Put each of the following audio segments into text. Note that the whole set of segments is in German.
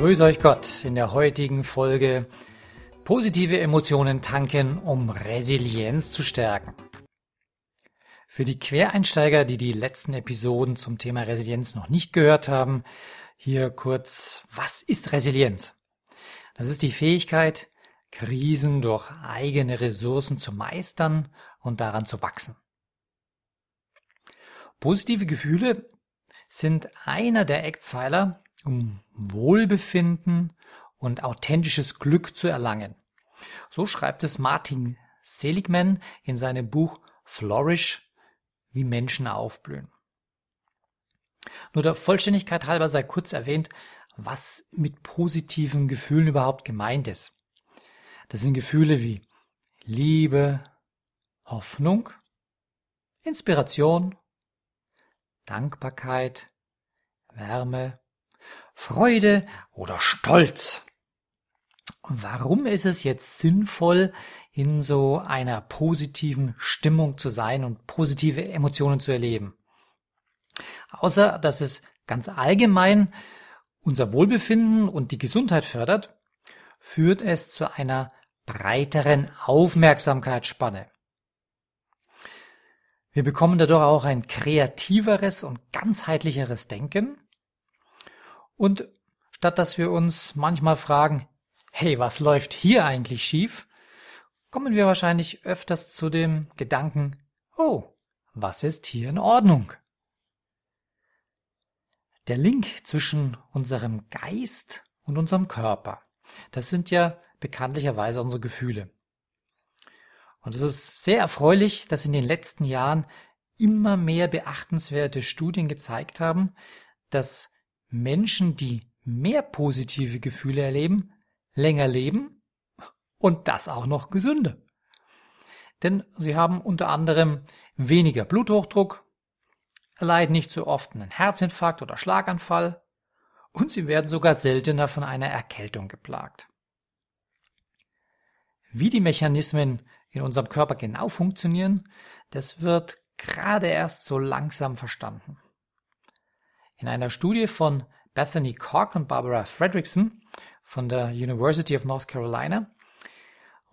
Grüß euch Gott in der heutigen Folge Positive Emotionen tanken, um Resilienz zu stärken. Für die Quereinsteiger, die die letzten Episoden zum Thema Resilienz noch nicht gehört haben, hier kurz, was ist Resilienz? Das ist die Fähigkeit, Krisen durch eigene Ressourcen zu meistern und daran zu wachsen. Positive Gefühle sind einer der Eckpfeiler, um Wohlbefinden und authentisches Glück zu erlangen. So schreibt es Martin Seligman in seinem Buch Flourish, wie Menschen aufblühen. Nur der Vollständigkeit halber sei kurz erwähnt, was mit positiven Gefühlen überhaupt gemeint ist. Das sind Gefühle wie Liebe, Hoffnung, Inspiration, Dankbarkeit, Wärme, Freude oder Stolz. Warum ist es jetzt sinnvoll, in so einer positiven Stimmung zu sein und positive Emotionen zu erleben? Außer dass es ganz allgemein unser Wohlbefinden und die Gesundheit fördert, führt es zu einer breiteren Aufmerksamkeitsspanne. Wir bekommen dadurch auch ein kreativeres und ganzheitlicheres Denken. Und statt dass wir uns manchmal fragen, hey, was läuft hier eigentlich schief, kommen wir wahrscheinlich öfters zu dem Gedanken, oh, was ist hier in Ordnung? Der Link zwischen unserem Geist und unserem Körper, das sind ja bekanntlicherweise unsere Gefühle. Und es ist sehr erfreulich, dass in den letzten Jahren immer mehr beachtenswerte Studien gezeigt haben, dass Menschen, die mehr positive Gefühle erleben, länger leben und das auch noch gesünder. Denn sie haben unter anderem weniger Bluthochdruck, erleiden nicht so oft einen Herzinfarkt oder Schlaganfall und sie werden sogar seltener von einer Erkältung geplagt. Wie die Mechanismen in unserem Körper genau funktionieren, das wird gerade erst so langsam verstanden. In einer Studie von Bethany Koch und Barbara Fredrickson von der University of North Carolina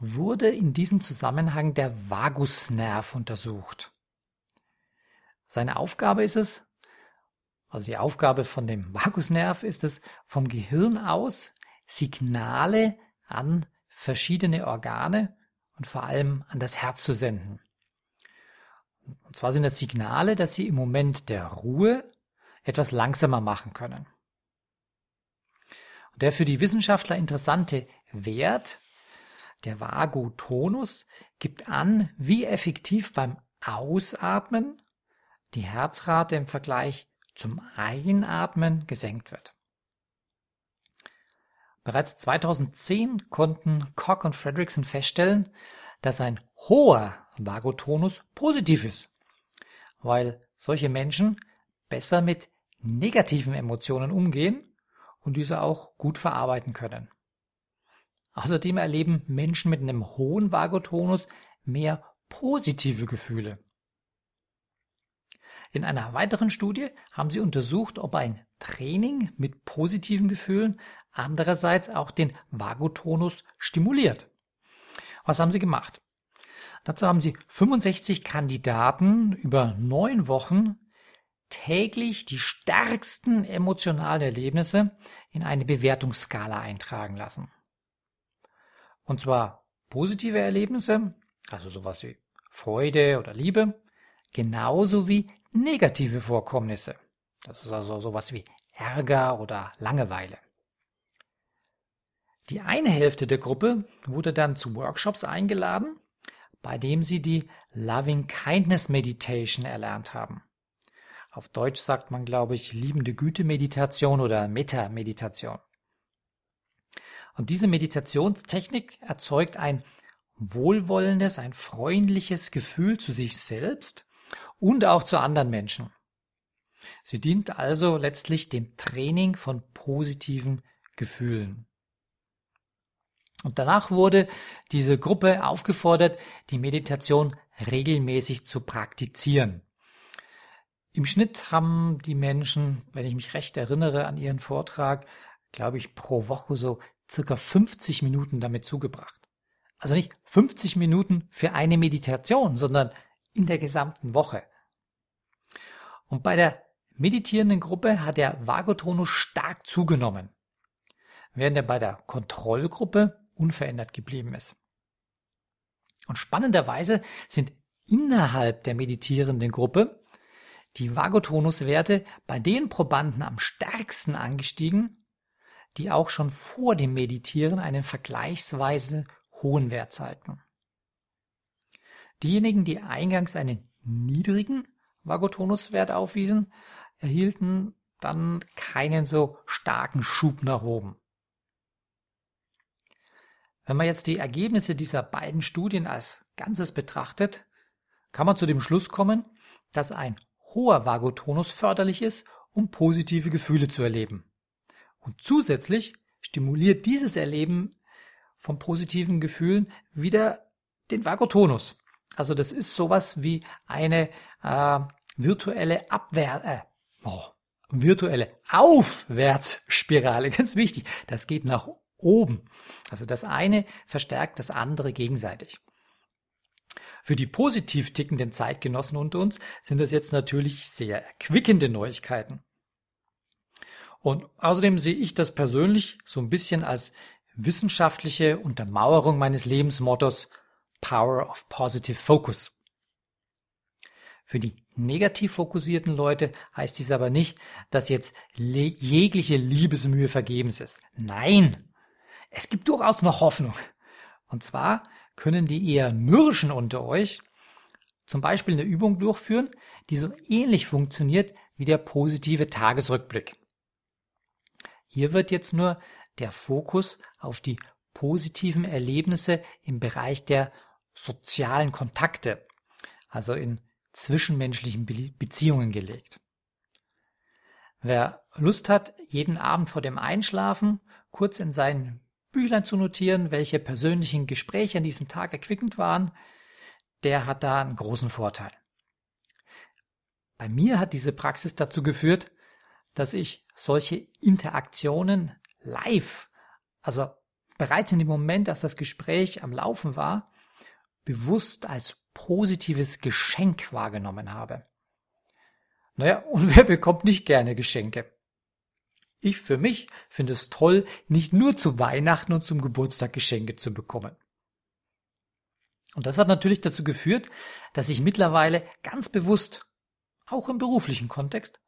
wurde in diesem Zusammenhang der Vagusnerv untersucht. Seine Aufgabe ist es, also die Aufgabe von dem Vagusnerv ist es, vom Gehirn aus Signale an verschiedene Organe und vor allem an das Herz zu senden. Und zwar sind das Signale, dass sie im Moment der Ruhe etwas langsamer machen können. Und der für die Wissenschaftler interessante Wert, der Vagotonus, gibt an, wie effektiv beim Ausatmen die Herzrate im Vergleich zum Einatmen gesenkt wird. Bereits 2010 konnten Koch und Fredrickson feststellen, dass ein hoher Vagotonus positiv ist, weil solche Menschen besser mit negativen Emotionen umgehen und diese auch gut verarbeiten können. Außerdem erleben Menschen mit einem hohen Vagotonus mehr positive Gefühle. In einer weiteren Studie haben sie untersucht, ob ein Training mit positiven Gefühlen andererseits auch den Vagotonus stimuliert. Was haben sie gemacht? Dazu haben sie 65 Kandidaten über neun Wochen täglich die stärksten emotionalen Erlebnisse in eine Bewertungsskala eintragen lassen. Und zwar positive Erlebnisse, also sowas wie Freude oder Liebe, genauso wie negative Vorkommnisse. Das ist also sowas wie Ärger oder Langeweile. Die eine Hälfte der Gruppe wurde dann zu Workshops eingeladen, bei dem sie die Loving Kindness Meditation erlernt haben. Auf Deutsch sagt man, glaube ich, liebende Güte Meditation oder Meta Meditation. Und diese Meditationstechnik erzeugt ein wohlwollendes, ein freundliches Gefühl zu sich selbst und auch zu anderen Menschen. Sie dient also letztlich dem Training von positiven Gefühlen. Und danach wurde diese Gruppe aufgefordert, die Meditation regelmäßig zu praktizieren. Im Schnitt haben die Menschen, wenn ich mich recht erinnere an ihren Vortrag, glaube ich, pro Woche so circa 50 Minuten damit zugebracht. Also nicht 50 Minuten für eine Meditation, sondern in der gesamten Woche. Und bei der meditierenden Gruppe hat der Vagotonus stark zugenommen, während er bei der Kontrollgruppe unverändert geblieben ist. Und spannenderweise sind innerhalb der meditierenden Gruppe die Vagotonuswerte bei den Probanden am stärksten angestiegen, die auch schon vor dem Meditieren einen vergleichsweise hohen Wert zeigten. Diejenigen, die eingangs einen niedrigen Vagotonuswert aufwiesen, erhielten dann keinen so starken Schub nach oben. Wenn man jetzt die Ergebnisse dieser beiden Studien als Ganzes betrachtet, kann man zu dem Schluss kommen, dass ein hoher Vagotonus förderlich ist, um positive Gefühle zu erleben. Und zusätzlich stimuliert dieses Erleben von positiven Gefühlen wieder den Vagotonus. Also das ist sowas wie eine äh, virtuelle Abwehr, äh, oh, virtuelle Aufwärtsspirale, ganz wichtig. Das geht nach oben. Also das eine verstärkt das andere gegenseitig. Für die positiv tickenden Zeitgenossen unter uns sind das jetzt natürlich sehr erquickende Neuigkeiten. Und außerdem sehe ich das persönlich so ein bisschen als wissenschaftliche Untermauerung meines Lebensmottos Power of Positive Focus. Für die negativ fokussierten Leute heißt dies aber nicht, dass jetzt jegliche Liebesmühe vergebens ist. Nein, es gibt durchaus noch Hoffnung. Und zwar können die eher mürrischen unter euch zum Beispiel eine Übung durchführen, die so ähnlich funktioniert wie der positive Tagesrückblick. Hier wird jetzt nur der Fokus auf die positiven Erlebnisse im Bereich der sozialen Kontakte, also in zwischenmenschlichen Beziehungen gelegt. Wer Lust hat, jeden Abend vor dem Einschlafen kurz in sein Büchlein zu notieren, welche persönlichen Gespräche an diesem Tag erquickend waren, der hat da einen großen Vorteil. Bei mir hat diese Praxis dazu geführt, dass ich solche Interaktionen live, also bereits in dem Moment, dass das Gespräch am Laufen war, bewusst als positives Geschenk wahrgenommen habe. Naja, und wer bekommt nicht gerne Geschenke? Ich für mich finde es toll, nicht nur zu Weihnachten und zum Geburtstag Geschenke zu bekommen. Und das hat natürlich dazu geführt, dass ich mittlerweile ganz bewusst, auch im beruflichen Kontext,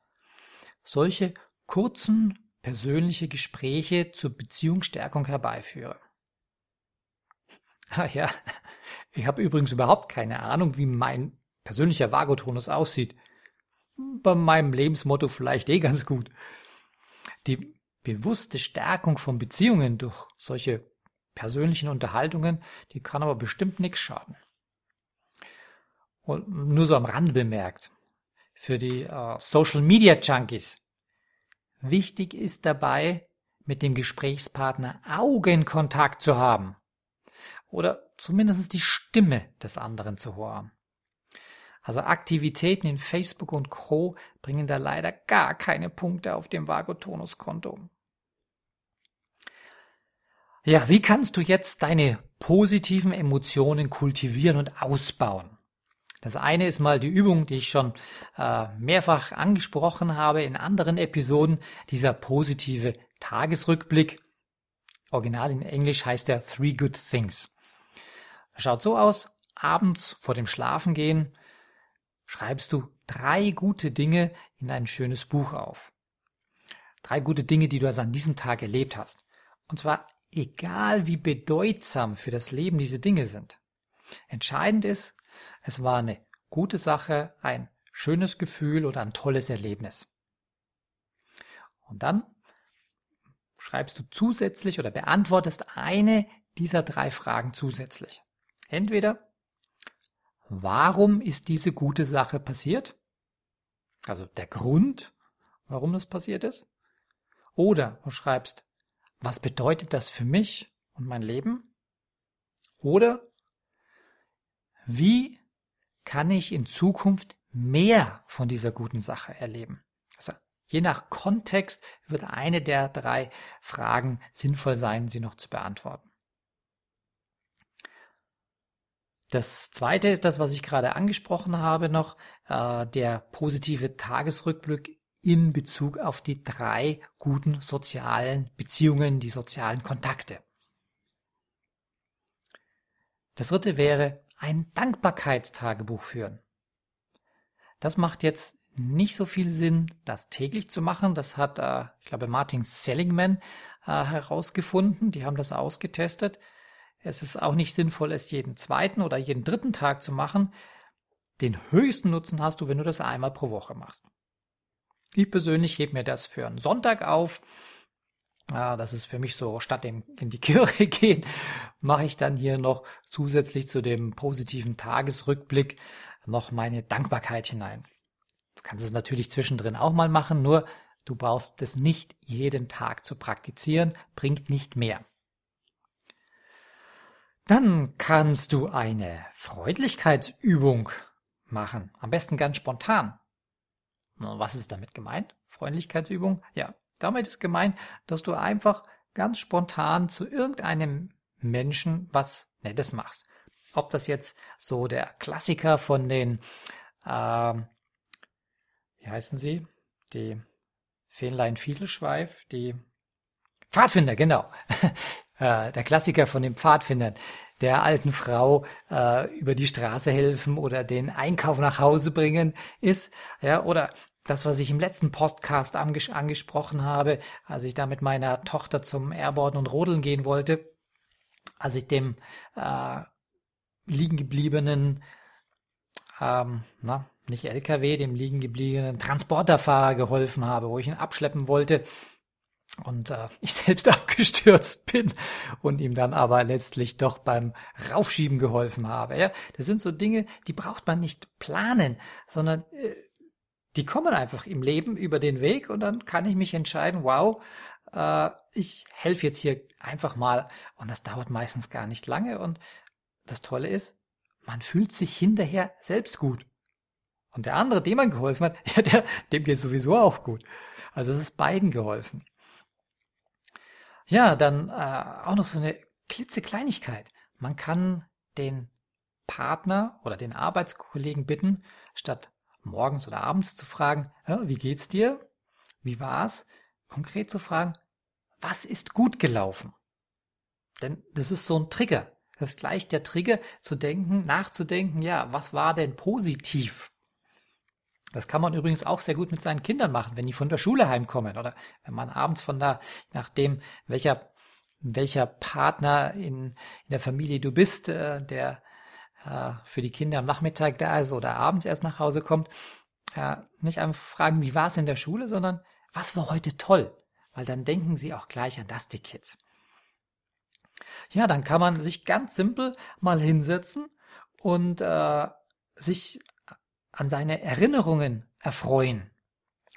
solche kurzen persönliche Gespräche zur Beziehungsstärkung herbeiführe. Ah ja, ich habe übrigens überhaupt keine Ahnung, wie mein persönlicher Vagotonus aussieht. Bei meinem Lebensmotto vielleicht eh ganz gut. Die bewusste Stärkung von Beziehungen durch solche persönlichen Unterhaltungen, die kann aber bestimmt nichts schaden. Und nur so am Rande bemerkt, für die äh, Social Media Junkies. Wichtig ist dabei, mit dem Gesprächspartner Augenkontakt zu haben. Oder zumindest die Stimme des anderen zu hören. Also Aktivitäten in Facebook und Co. bringen da leider gar keine Punkte auf dem Vagotonus-Konto. Ja, wie kannst du jetzt deine positiven Emotionen kultivieren und ausbauen? Das eine ist mal die Übung, die ich schon äh, mehrfach angesprochen habe in anderen Episoden, dieser positive Tagesrückblick. Original in Englisch heißt er Three Good Things. Schaut so aus, abends vor dem Schlafengehen schreibst du drei gute Dinge in ein schönes Buch auf. Drei gute Dinge, die du also an diesem Tag erlebt hast. Und zwar egal wie bedeutsam für das Leben diese Dinge sind. Entscheidend ist, es war eine gute Sache, ein schönes Gefühl oder ein tolles Erlebnis. Und dann schreibst du zusätzlich oder beantwortest eine dieser drei Fragen zusätzlich. Entweder, warum ist diese gute Sache passiert? Also der Grund, warum das passiert ist. Oder du schreibst, was bedeutet das für mich und mein Leben? Oder wie kann ich in Zukunft mehr von dieser guten Sache erleben? Also je nach Kontext wird eine der drei Fragen sinnvoll sein, sie noch zu beantworten. Das zweite ist das, was ich gerade angesprochen habe, noch äh, der positive Tagesrückblick in Bezug auf die drei guten sozialen Beziehungen, die sozialen Kontakte. Das dritte wäre ein Dankbarkeitstagebuch führen. Das macht jetzt nicht so viel Sinn, das täglich zu machen. Das hat, äh, ich glaube, Martin Seligman äh, herausgefunden. Die haben das ausgetestet. Es ist auch nicht sinnvoll, es jeden zweiten oder jeden dritten Tag zu machen. Den höchsten Nutzen hast du, wenn du das einmal pro Woche machst. Ich persönlich hebe mir das für einen Sonntag auf. Ah, das ist für mich so, statt in die Kirche gehen, mache ich dann hier noch zusätzlich zu dem positiven Tagesrückblick noch meine Dankbarkeit hinein. Du kannst es natürlich zwischendrin auch mal machen, nur du brauchst es nicht jeden Tag zu praktizieren, bringt nicht mehr. Dann kannst du eine Freundlichkeitsübung machen, am besten ganz spontan. Was ist damit gemeint? Freundlichkeitsübung? Ja, damit ist gemeint, dass du einfach ganz spontan zu irgendeinem Menschen was Nettes machst. Ob das jetzt so der Klassiker von den, äh, wie heißen sie? Die Fähnlein Fieselschweif, die Pfadfinder, genau. Äh, der Klassiker von den Pfadfindern der alten Frau äh, über die Straße helfen oder den Einkauf nach Hause bringen ist, ja, oder das, was ich im letzten Podcast anges angesprochen habe, als ich da mit meiner Tochter zum Airboarden und Rodeln gehen wollte, als ich dem äh, liegen gebliebenen, ähm, na, nicht LKW, dem liegen gebliebenen Transporterfahrer geholfen habe, wo ich ihn abschleppen wollte und äh, ich selbst abgestürzt bin und ihm dann aber letztlich doch beim Raufschieben geholfen habe. Ja, das sind so Dinge, die braucht man nicht planen, sondern äh, die kommen einfach im Leben über den Weg und dann kann ich mich entscheiden, wow, äh, ich helfe jetzt hier einfach mal und das dauert meistens gar nicht lange und das Tolle ist, man fühlt sich hinterher selbst gut. Und der andere, dem man geholfen hat, ja, der, dem geht sowieso auch gut. Also es ist beiden geholfen. Ja, dann äh, auch noch so eine klitzekleinigkeit. Man kann den Partner oder den Arbeitskollegen bitten, statt morgens oder abends zu fragen, wie geht's dir? Wie war's? Konkret zu fragen, was ist gut gelaufen? Denn das ist so ein Trigger. Das ist gleich der Trigger zu denken, nachzudenken, ja, was war denn positiv? Das kann man übrigens auch sehr gut mit seinen Kindern machen, wenn die von der Schule heimkommen oder wenn man abends von da, nachdem welcher, welcher Partner in, in der Familie du bist, äh, der äh, für die Kinder am Nachmittag da ist oder abends erst nach Hause kommt, äh, nicht einfach fragen, wie war es in der Schule, sondern was war heute toll? Weil dann denken sie auch gleich an das, die Kids. Ja, dann kann man sich ganz simpel mal hinsetzen und äh, sich an seine Erinnerungen erfreuen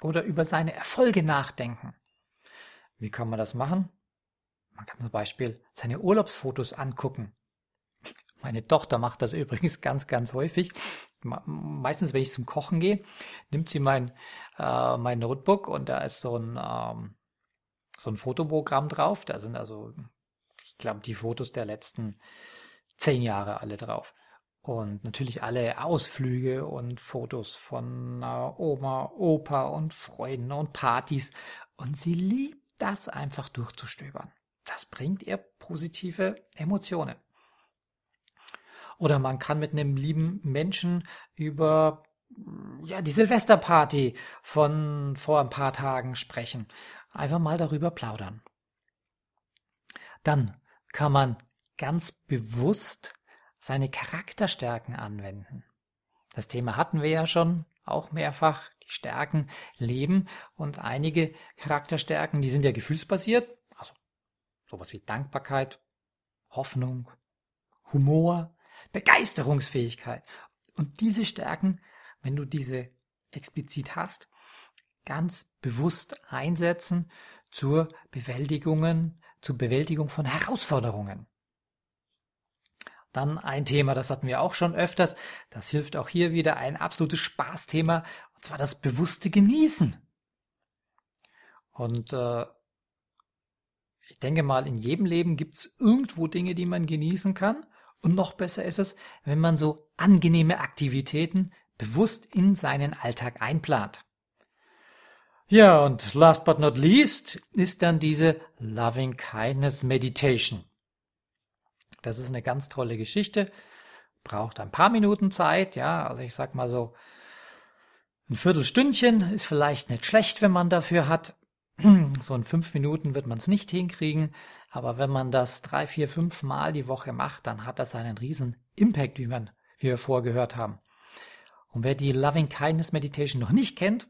oder über seine Erfolge nachdenken. Wie kann man das machen? Man kann zum Beispiel seine Urlaubsfotos angucken meine Tochter macht das übrigens ganz, ganz häufig. Meistens, wenn ich zum Kochen gehe, nimmt sie mein, äh, mein Notebook und da ist so ein, ähm, so ein Fotoprogramm drauf. Da sind also, ich glaube, die Fotos der letzten zehn Jahre alle drauf. Und natürlich alle Ausflüge und Fotos von äh, Oma, Opa und Freunden und Partys. Und sie liebt das einfach durchzustöbern. Das bringt ihr positive Emotionen. Oder man kann mit einem lieben Menschen über ja, die Silvesterparty von vor ein paar Tagen sprechen. Einfach mal darüber plaudern. Dann kann man ganz bewusst seine Charakterstärken anwenden. Das Thema hatten wir ja schon auch mehrfach. Die Stärken leben und einige Charakterstärken, die sind ja gefühlsbasiert, sowas wie Dankbarkeit, Hoffnung, Humor, Begeisterungsfähigkeit. Und diese Stärken, wenn du diese explizit hast, ganz bewusst einsetzen zur Bewältigungen, zur Bewältigung von Herausforderungen. Dann ein Thema, das hatten wir auch schon öfters. Das hilft auch hier wieder ein absolutes Spaßthema, und zwar das bewusste Genießen. Und äh, ich denke mal, in jedem Leben gibt es irgendwo Dinge, die man genießen kann. Und noch besser ist es, wenn man so angenehme Aktivitäten bewusst in seinen Alltag einplant. Ja, und last but not least ist dann diese Loving Kindness Meditation. Das ist eine ganz tolle Geschichte. Braucht ein paar Minuten Zeit, ja, also ich sag mal so ein Viertelstündchen ist vielleicht nicht schlecht, wenn man dafür hat. So in fünf Minuten wird man es nicht hinkriegen, aber wenn man das drei, vier, fünf Mal die Woche macht, dann hat das einen riesen Impact, wie, man, wie wir vorgehört haben. Und wer die Loving Kindness Meditation noch nicht kennt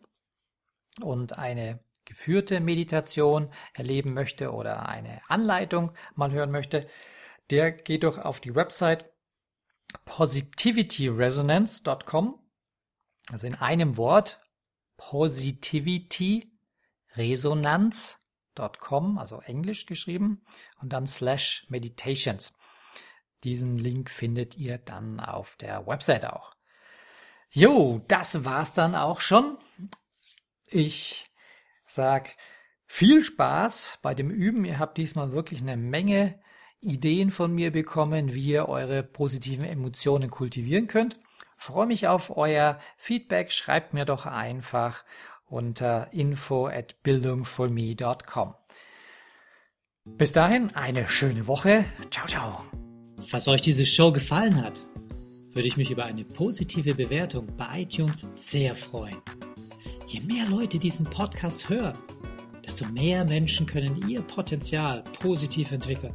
und eine geführte Meditation erleben möchte oder eine Anleitung mal hören möchte, der geht doch auf die Website positivityresonance.com, also in einem Wort positivityresonance.com, also englisch geschrieben, und dann slash meditations. Diesen Link findet ihr dann auf der Website auch. Jo, das war's dann auch schon. Ich sag viel Spaß bei dem Üben. Ihr habt diesmal wirklich eine Menge Ideen von mir bekommen, wie ihr eure positiven Emotionen kultivieren könnt. Freue mich auf euer Feedback. Schreibt mir doch einfach unter info at bildungforme.com. Bis dahin eine schöne Woche. Ciao, ciao. Falls euch diese Show gefallen hat, würde ich mich über eine positive Bewertung bei iTunes sehr freuen. Je mehr Leute diesen Podcast hören, desto mehr Menschen können ihr Potenzial positiv entwickeln.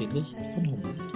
Friedrich von Humboldt.